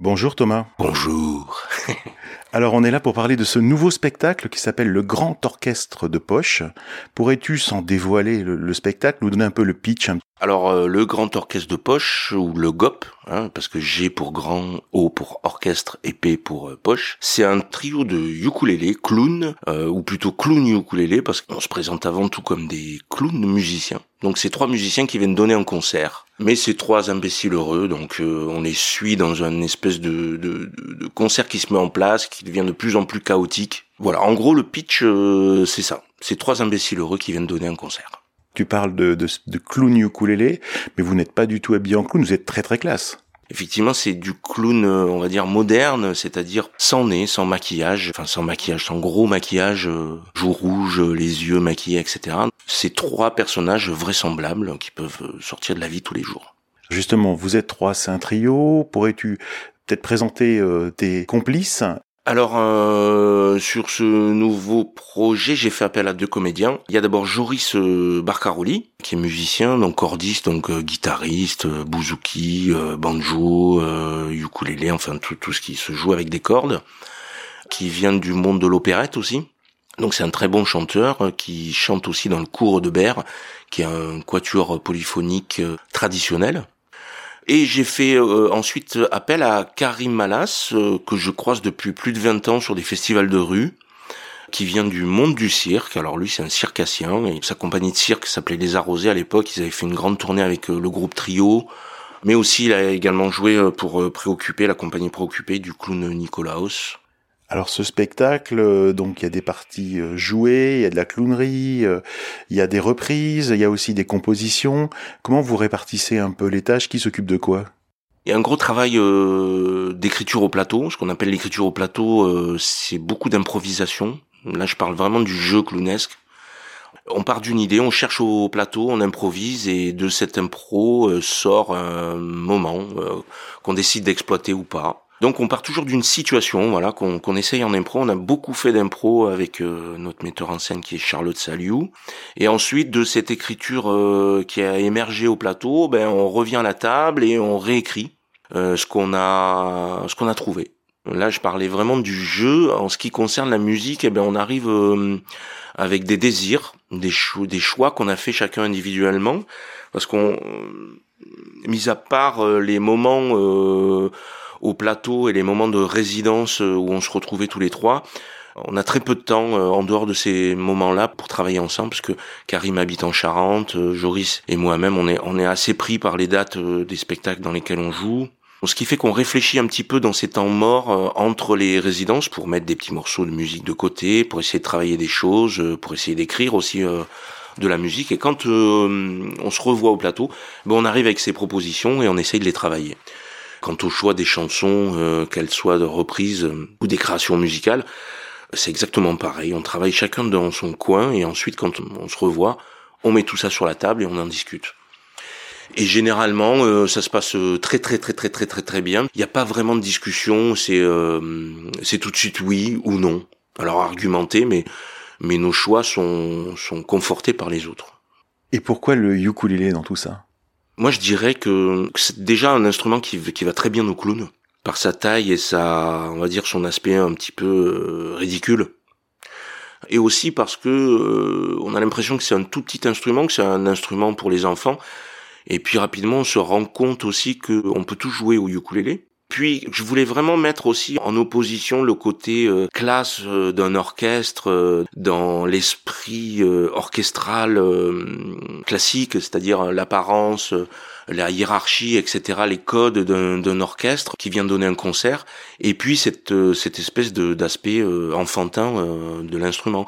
Bonjour Thomas. Bonjour. Alors on est là pour parler de ce nouveau spectacle qui s'appelle le Grand Orchestre de Poche. Pourrais-tu, sans dévoiler le, spectacle, nous donner un peu le pitch Alors euh, le Grand Orchestre de Poche, ou le GOP, hein, parce que G pour grand, O pour orchestre et P pour euh, poche, c'est un trio de ukulélé, clowns, euh, ou plutôt clown ukulélé, parce qu'on se présente avant tout comme des clowns musiciens. Donc c'est trois musiciens qui viennent donner un concert. Mais c'est trois imbéciles heureux, donc euh, on les suit dans une espèce de, concert qui se met en place, qui devient de plus en plus chaotique. Voilà, en gros le pitch euh, c'est ça. C'est trois imbéciles heureux qui viennent donner un concert. Tu parles de, de, de clown ukulélé, mais vous n'êtes pas du tout habillé en clown, vous êtes très très classe. Effectivement, c'est du clown, euh, on va dire moderne, c'est-à-dire sans nez, sans maquillage, enfin sans maquillage, sans gros maquillage, euh, joues rouges, les yeux maquillés, etc. C'est trois personnages vraisemblables qui peuvent euh, sortir de la vie tous les jours. Justement, vous êtes trois, c'est un trio. Pourrais-tu peut-être présenter tes complices? Alors euh, sur ce nouveau projet, j'ai fait appel à deux comédiens. Il y a d'abord Joris euh, Barcaroli, qui est musicien, donc cordiste, donc euh, guitariste, bouzouki, banjo, ukulélé, enfin tout, tout ce qui se joue avec des cordes, qui vient du monde de l'opérette aussi. Donc c'est un très bon chanteur qui chante aussi dans le cours de Berre, qui est un quatuor polyphonique traditionnel. Et j'ai fait euh, ensuite appel à Karim Malas, euh, que je croise depuis plus de 20 ans sur des festivals de rue, qui vient du monde du cirque. Alors lui, c'est un circassien, sa compagnie de cirque s'appelait Les Arrosés à l'époque. Ils avaient fait une grande tournée avec euh, le groupe Trio, mais aussi il a également joué pour Préoccuper, la compagnie Préoccupée du clown Nicolaos. Alors ce spectacle, euh, donc il y a des parties euh, jouées, il y a de la clownerie, euh, il y a des reprises, il y a aussi des compositions. Comment vous répartissez un peu les tâches? Qui s'occupe de quoi? Il y a un gros travail d'écriture au plateau. Ce qu'on appelle l'écriture au plateau, c'est beaucoup d'improvisation. Là, je parle vraiment du jeu clownesque. On part d'une idée, on cherche au plateau, on improvise et de cette impro sort un moment qu'on décide d'exploiter ou pas. Donc on part toujours d'une situation, voilà, qu'on essaye en impro. On a beaucoup fait d'impro avec euh, notre metteur en scène qui est Charlotte Saliou. Et ensuite de cette écriture euh, qui a émergé au plateau, ben on revient à la table et on réécrit euh, ce qu'on a, ce qu'on a trouvé. Là, je parlais vraiment du jeu. En ce qui concerne la musique, eh ben on arrive avec des désirs, des, des choix qu'on a fait chacun individuellement, parce qu'on, mis à part les moments au plateau et les moments de résidence euh, où on se retrouvait tous les trois. On a très peu de temps euh, en dehors de ces moments-là pour travailler ensemble parce que Karim habite en Charente, euh, Joris et moi-même on est on est assez pris par les dates des spectacles dans lesquels on joue. Ce qui fait qu'on réfléchit un petit peu dans ces temps morts entre les résidences pour mettre des petits morceaux de musique de côté, pour essayer de travailler des choses, pour essayer d'écrire aussi de la musique. Et quand on se revoit au plateau, ben on arrive avec ces propositions et on essaye de les travailler. Quant au choix des chansons, euh, qu'elles soient de reprises euh, ou des créations musicales, c'est exactement pareil. On travaille chacun dans son coin et ensuite quand on se revoit, on met tout ça sur la table et on en discute. Et généralement, euh, ça se passe très très très très très très très bien. Il n'y a pas vraiment de discussion. C'est c'est tout de suite oui ou non. Alors argumenté, mais mais nos choix sont sont confortés par les autres. Et pourquoi le ukulélé dans tout ça? Moi, je dirais que c'est déjà un instrument qui, va très bien au clown par sa taille et sa, on va dire, son aspect un petit peu euh, ridicule. Et aussi parce que euh, on a l'impression que c'est un tout petit instrument, que c'est un instrument pour les enfants. Et puis rapidement, on se rend compte aussi qu'on peut tout jouer au ukulélé. Puis je voulais vraiment mettre aussi en opposition le côté euh, classe euh, d'un orchestre euh, dans l'esprit orchestral classique, c'est-à-dire l'apparence, la hiérarchie, etc., les codes d'un orchestre qui vient donner un concert, et puis cette, cette espèce d'aspect enfantin de l'instrument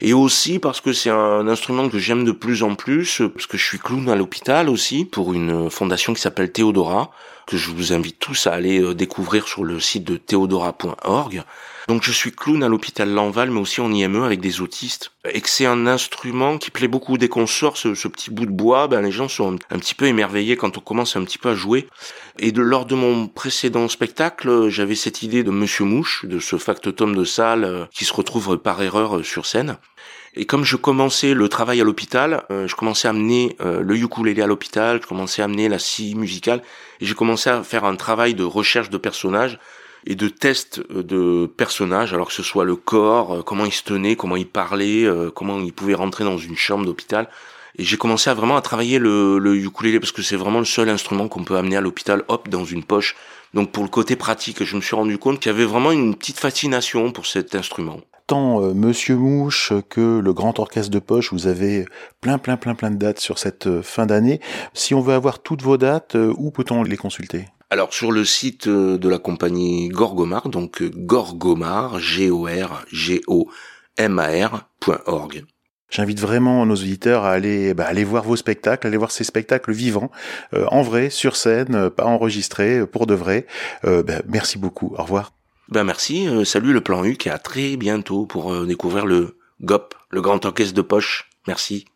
et aussi parce que c'est un instrument que j'aime de plus en plus, parce que je suis clown à l'hôpital aussi, pour une fondation qui s'appelle Théodora, que je vous invite tous à aller euh, découvrir sur le site de théodora.org. Donc je suis clown à l'hôpital Lanval, mais aussi en IME avec des autistes. Et que c'est un instrument qui plaît beaucoup. Dès qu'on sort ce, petit bout de bois, ben, les gens sont un, petit peu émerveillés quand on commence un petit peu à jouer. Et de, lors de mon précédent spectacle, j'avais cette idée de Monsieur Mouche, de ce factotum de salle euh, qui se retrouve par erreur euh, sur scène. Et comme je commençais le travail à l'hôpital, euh, je commençais à amener euh, le ukulélé à l'hôpital, je commençais à amener la scie musicale, et j'ai commencé à faire un travail de recherche de personnages et de test euh, de personnages, alors que ce soit le corps, comment il se tenait, comment il parlait, comment il pouvait rentrer dans une chambre d'hôpital. Et j'ai commencé à vraiment à travailler le, le ukulélé parce que c'est vraiment le seul instrument qu'on peut amener à l'hôpital, hop, dans une poche. Donc pour le côté pratique, je me suis rendu compte qu'il y avait vraiment une petite fascination pour cet instrument tant euh, Monsieur Mouche que le Grand Orchestre de Poche, vous avez plein plein plein plein de dates sur cette euh, fin d'année. Si on veut avoir toutes vos dates, euh, où peut-on les consulter? Alors sur le site de la compagnie Gorgomar, donc Gorgomar, G-O-R-G-O-M-A-R.org. J'invite vraiment nos auditeurs à aller, bah, aller voir vos spectacles, aller voir ces spectacles vivants, en vrai, sur scène, pas enregistrés, pour de vrai. Bah, merci beaucoup. Au revoir. Ben merci, euh, salut le plan U et à très bientôt pour euh, découvrir le GOP, le Grand Orchestre de Poche. Merci.